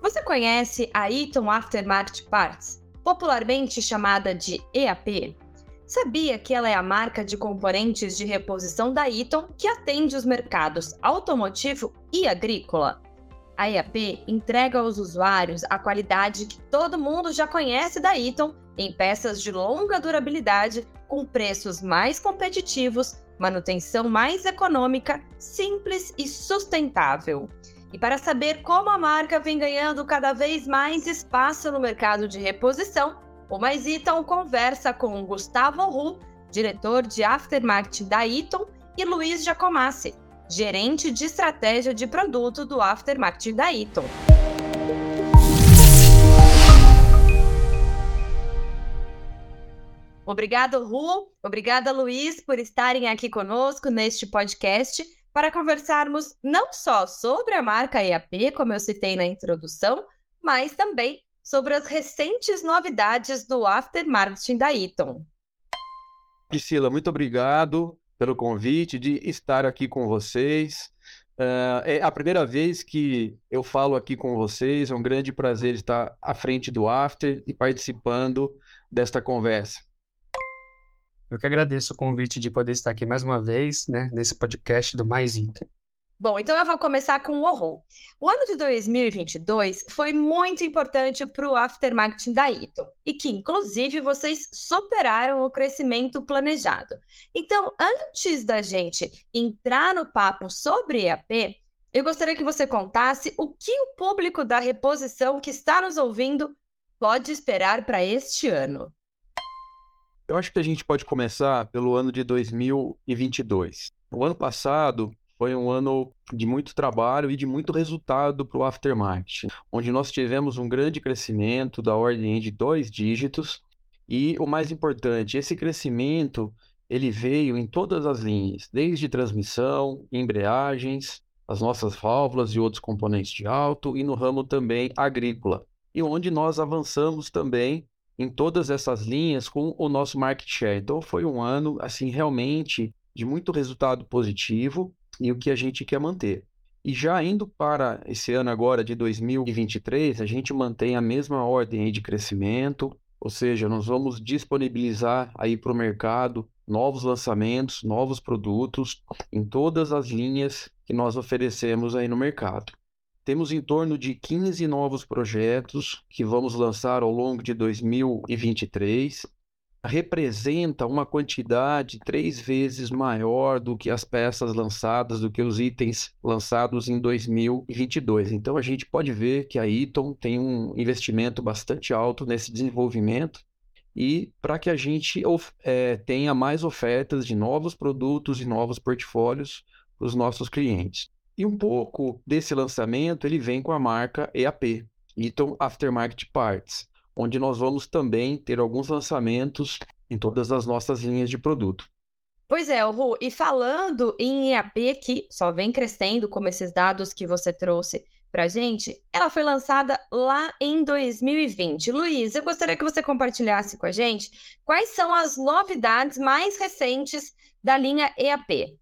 Você conhece a Eaton Aftermarket Parts, popularmente chamada de EAP? Sabia que ela é a marca de componentes de reposição da Eaton que atende os mercados automotivo e agrícola? A EAP entrega aos usuários a qualidade que todo mundo já conhece da Eaton em peças de longa durabilidade, com preços mais competitivos, manutenção mais econômica, simples e sustentável. E para saber como a marca vem ganhando cada vez mais espaço no mercado de reposição, o Mais Eaton conversa com Gustavo Ru, diretor de aftermarket da Eaton, e Luiz Giacomassi, gerente de estratégia de produto do aftermarket da Eaton. Obrigado, Ru. Obrigada, Luiz, por estarem aqui conosco neste podcast para conversarmos não só sobre a marca EAP, como eu citei na introdução, mas também sobre as recentes novidades do aftermarketing da Eaton. Priscila, muito obrigado pelo convite de estar aqui com vocês. Uh, é a primeira vez que eu falo aqui com vocês, é um grande prazer estar à frente do After e participando desta conversa. Eu que agradeço o convite de poder estar aqui mais uma vez, né, nesse podcast do Mais Inter. Bom, então eu vou começar com o horror. O ano de 2022 foi muito importante para o aftermarketing da Ito e que, inclusive, vocês superaram o crescimento planejado. Então, antes da gente entrar no papo sobre EAP, eu gostaria que você contasse o que o público da reposição que está nos ouvindo pode esperar para este ano. Eu acho que a gente pode começar pelo ano de 2022. O ano passado foi um ano de muito trabalho e de muito resultado para o aftermarket, onde nós tivemos um grande crescimento da ordem de dois dígitos e o mais importante, esse crescimento ele veio em todas as linhas, desde transmissão, embreagens, as nossas válvulas e outros componentes de alto e no ramo também agrícola, e onde nós avançamos também em todas essas linhas com o nosso market share. Então foi um ano assim realmente de muito resultado positivo e o que a gente quer manter. E já indo para esse ano agora de 2023, a gente mantém a mesma ordem de crescimento, ou seja, nós vamos disponibilizar aí para o mercado novos lançamentos, novos produtos em todas as linhas que nós oferecemos aí no mercado. Temos em torno de 15 novos projetos que vamos lançar ao longo de 2023 representa uma quantidade três vezes maior do que as peças lançadas, do que os itens lançados em 2022. Então a gente pode ver que a Eaton tem um investimento bastante alto nesse desenvolvimento e para que a gente é, tenha mais ofertas de novos produtos e novos portfólios para os nossos clientes. E um pouco desse lançamento ele vem com a marca EAP, Eaton Aftermarket Parts onde nós vamos também ter alguns lançamentos em todas as nossas linhas de produto. Pois é, Ru, e falando em EAP que só vem crescendo, como esses dados que você trouxe para gente, ela foi lançada lá em 2020. Luiz, eu gostaria que você compartilhasse com a gente quais são as novidades mais recentes da linha EAP.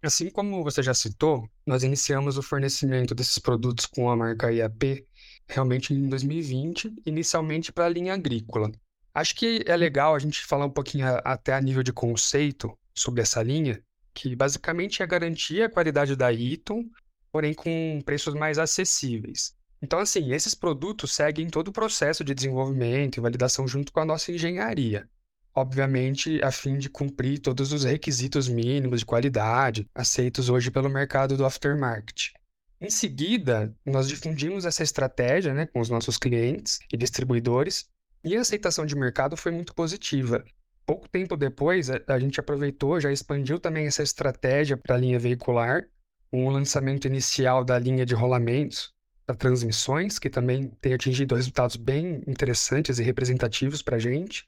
Assim como você já citou, nós iniciamos o fornecimento desses produtos com a marca EAP realmente em 2020, inicialmente para a linha agrícola. Acho que é legal a gente falar um pouquinho até a nível de conceito sobre essa linha, que basicamente é garantir a qualidade da Eaton, porém com preços mais acessíveis. Então, assim, esses produtos seguem todo o processo de desenvolvimento e validação junto com a nossa engenharia. Obviamente, a fim de cumprir todos os requisitos mínimos de qualidade aceitos hoje pelo mercado do aftermarket. Em seguida, nós difundimos essa estratégia né, com os nossos clientes e distribuidores e a aceitação de mercado foi muito positiva. Pouco tempo depois, a, gente aproveitou, já expandiu também essa estratégia para a linha veicular, com o lançamento inicial da linha de rolamentos para transmissões, que também tem atingido resultados bem interessantes e representativos para a gente.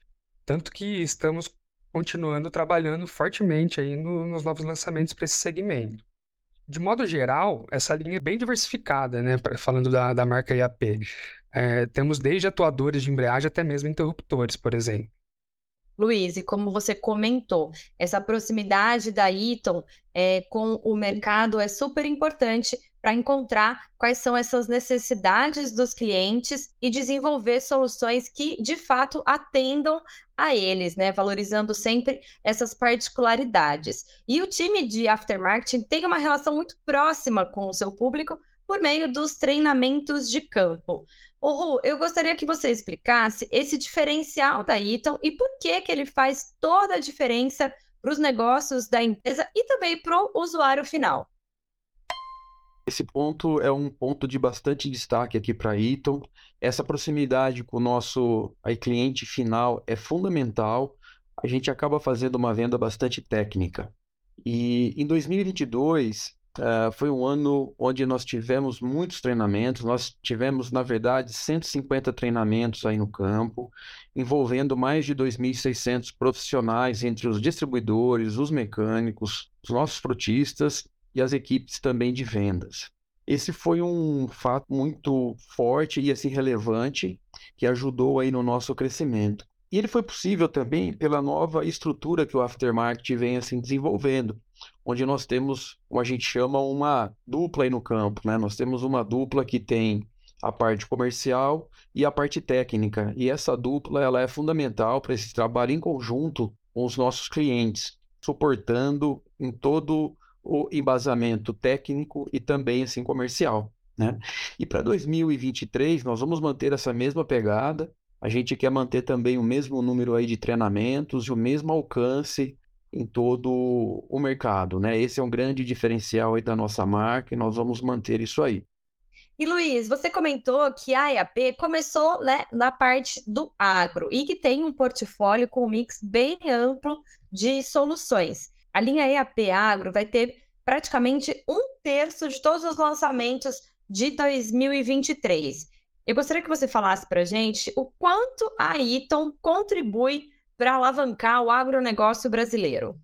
Tanto que estamos continuando trabalhando fortemente aí no, nos novos lançamentos para esse segmento. De modo geral, essa linha é bem diversificada, né? Falando da, da marca IAP. É, temos desde atuadores de embreagem até mesmo interruptores, por exemplo. Luiz, e como você comentou, essa proximidade da Eaton é, com o mercado é super importante para encontrar quais são essas necessidades dos clientes e desenvolver soluções que de fato atendam a eles, né? Valorizando sempre essas particularidades. E o time de aftermarket tem uma relação muito próxima com o seu público por meio dos treinamentos de campo. Ru, eu gostaria que você explicasse esse diferencial da Eaton e por que, que ele faz toda a diferença para os negócios da empresa e também para o usuário final. Esse ponto é um ponto de bastante destaque aqui para a. Essa proximidade com o nosso aí, cliente final é fundamental. A gente acaba fazendo uma venda bastante técnica. E em 2022, Uh, foi um ano onde nós tivemos muitos treinamentos, nós tivemos, na verdade, 150 treinamentos aí no campo, envolvendo mais de 2.600 profissionais entre os distribuidores, os mecânicos, os nossos frutistas e as equipes também de vendas. Esse foi um fato muito forte e assim relevante que ajudou aí no nosso crescimento. E ele foi possível também pela nova estrutura que o aftermarket vem assim desenvolvendo onde nós temos, como a gente chama, uma dupla aí no campo, né? Nós temos uma dupla que tem a parte comercial e a parte técnica. E essa dupla ela é fundamental para esse trabalho em conjunto com os nossos clientes, suportando em todo o embasamento técnico e também assim comercial, né? E para 2023 nós vamos manter essa mesma pegada. A gente quer manter também o mesmo número aí de treinamentos e o mesmo alcance em todo o mercado, né? Esse é um grande diferencial aí da nossa marca e nós vamos manter isso aí. E Luiz, você comentou que a EAP começou né, na parte do agro e que tem um portfólio com um mix bem amplo de soluções. A linha EAP Agro vai ter praticamente um terço de todos os lançamentos de 2023. Eu gostaria que você falasse para gente o quanto a Iton contribui para alavancar o agronegócio brasileiro?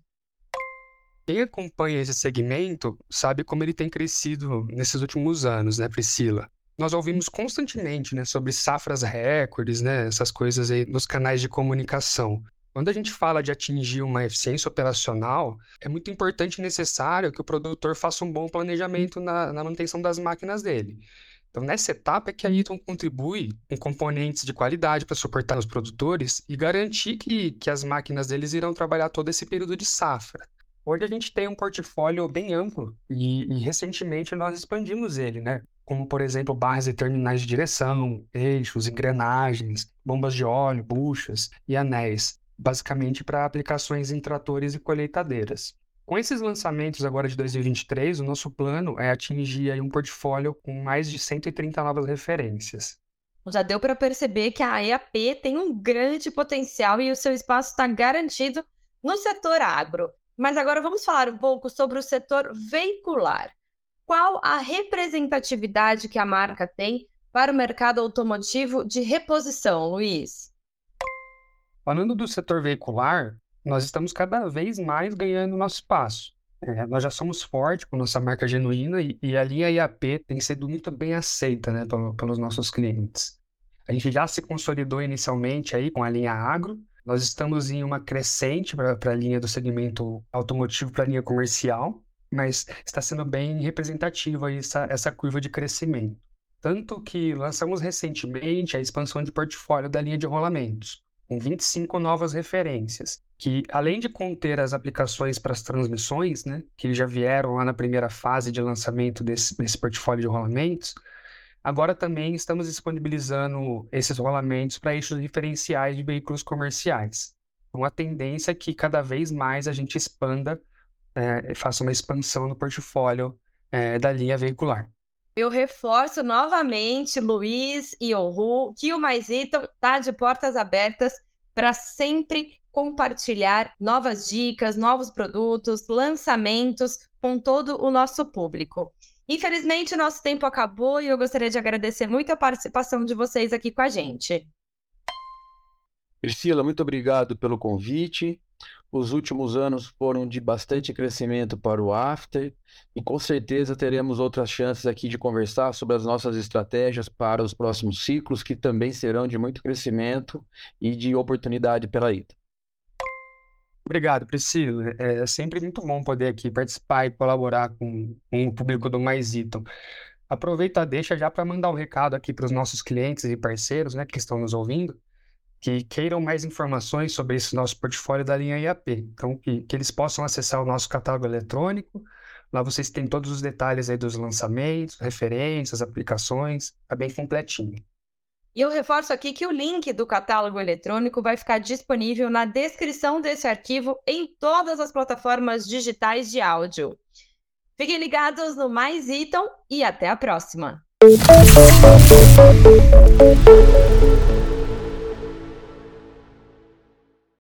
Quem acompanha esse segmento sabe como ele tem crescido nesses últimos anos, né, Priscila? Nós ouvimos constantemente né, sobre safras recordes, né, essas coisas aí nos canais de comunicação. Quando a gente fala de atingir uma eficiência operacional, é muito importante e necessário que o produtor faça um bom planejamento na, na manutenção das máquinas dele. Então, nessa etapa é que a Eaton contribui com componentes de qualidade para suportar os produtores e garantir que, que as máquinas deles irão trabalhar todo esse período de safra. Hoje a gente tem um portfólio bem amplo e, e recentemente nós expandimos ele, né? Como, por exemplo, barras e terminais de direção, eixos, engrenagens, bombas de óleo, buchas e anéis, basicamente para aplicações em tratores e colheitadeiras. Com esses lançamentos agora de 2023, o nosso plano é atingir um portfólio com mais de 130 novas referências. Já deu para perceber que a EAP tem um grande potencial e o seu espaço está garantido no setor agro. Mas agora vamos falar um pouco sobre o setor veicular. Qual a representatividade que a marca tem para o mercado automotivo de reposição, Luiz? Falando do setor veicular, nós estamos cada vez mais ganhando nosso espaço. É, nós já somos fortes com nossa marca genuína e, e a linha IAP tem sido muito bem aceita né, pelo, pelos nossos clientes. A gente já se consolidou inicialmente aí com a linha agro, nós estamos em uma crescente para a linha do segmento automotivo para a linha comercial, mas está sendo bem representativa essa, essa curva de crescimento. Tanto que lançamos recentemente a expansão de portfólio da linha de rolamentos, com 25 novas referências, que além de conter as aplicações para as transmissões, né, que já vieram lá na primeira fase de lançamento desse, desse portfólio de rolamentos, agora também estamos disponibilizando esses rolamentos para eixos diferenciais de veículos comerciais. Então, a tendência é que cada vez mais a gente expanda, é, faça uma expansão no portfólio é, da linha veicular. Eu reforço novamente, Luiz e Oru, que o Mais Item está de portas abertas para sempre compartilhar novas dicas, novos produtos, lançamentos com todo o nosso público. Infelizmente, o nosso tempo acabou e eu gostaria de agradecer muito a participação de vocês aqui com a gente. Priscila, muito obrigado pelo convite. Os últimos anos foram de bastante crescimento para o After e com certeza teremos outras chances aqui de conversar sobre as nossas estratégias para os próximos ciclos, que também serão de muito crescimento e de oportunidade pela ida. Obrigado, Priscila. É sempre muito bom poder aqui participar e colaborar com, com o público do Mais Iton. Aproveita, deixa já para mandar um recado aqui para os nossos clientes e parceiros, né, que estão nos ouvindo, que queiram mais informações sobre esse nosso portfólio da linha IAP. Então, que, que eles possam acessar o nosso catálogo eletrônico. Lá vocês têm todos os detalhes aí dos lançamentos, referências, aplicações, é bem completinho. E eu reforço aqui que o link do catálogo eletrônico vai ficar disponível na descrição desse arquivo em todas as plataformas digitais de áudio. Fiquem ligados no Mais Iton e até a próxima!